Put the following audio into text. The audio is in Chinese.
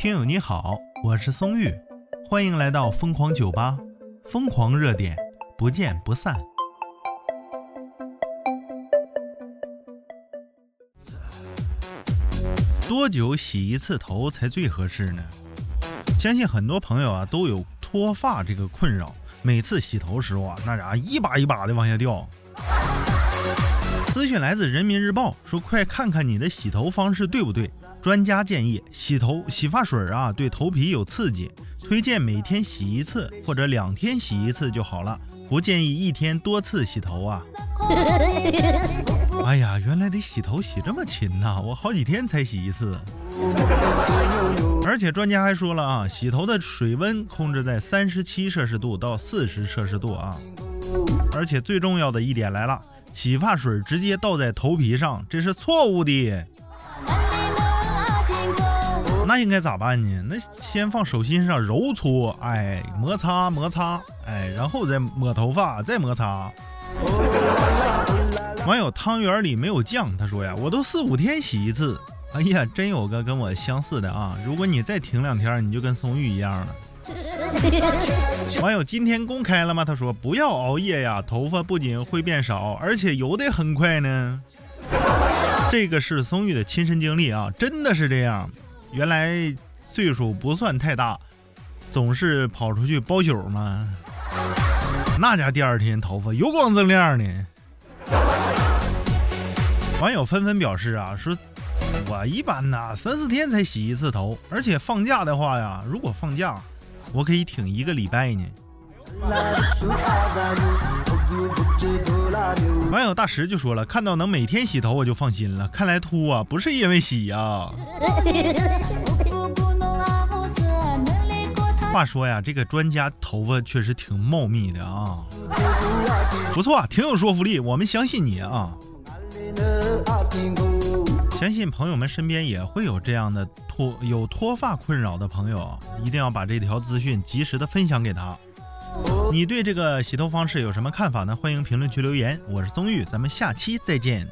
听友你好，我是松玉，欢迎来到疯狂酒吧，疯狂热点，不见不散。多久洗一次头才最合适呢？相信很多朋友啊都有脱发这个困扰，每次洗头时候啊，那家一把一把的往下掉。资讯来自人民日报，说快看看你的洗头方式对不对。专家建议，洗头洗发水啊对头皮有刺激，推荐每天洗一次或者两天洗一次就好了，不建议一天多次洗头啊。哎呀，原来得洗头洗这么勤呐，我好几天才洗一次。而且专家还说了啊，洗头的水温控制在三十七摄氏度到四十摄氏度啊。而且最重要的一点来了，洗发水直接倒在头皮上，这是错误的。那应该咋办呢？那先放手心上揉搓，哎，摩擦摩擦，哎，然后再抹头发，再摩擦。网友汤圆里没有酱，他说呀，我都四五天洗一次。哎呀，真有个跟我相似的啊！如果你再停两天，你就跟松玉一样了。网友今天公开了吗？他说不要熬夜呀，头发不仅会变少，而且油的很快呢。这个是松玉的亲身经历啊，真的是这样。原来岁数不算太大，总是跑出去包宿嘛。那家第二天头发油光锃亮的。网友纷纷表示啊，说我一般呐三四天才洗一次头，而且放假的话呀，如果放假，我可以挺一个礼拜呢。网友大石就说了，看到能每天洗头我就放心了。看来秃啊不是因为洗呀。话说呀，这个专家头发确实挺茂密的啊，不错，挺有说服力，我们相信你啊。相信朋友们身边也会有这样的脱有脱发困扰的朋友，一定要把这条资讯及时的分享给他。你对这个洗头方式有什么看法呢？欢迎评论区留言。我是宗玉，咱们下期再见。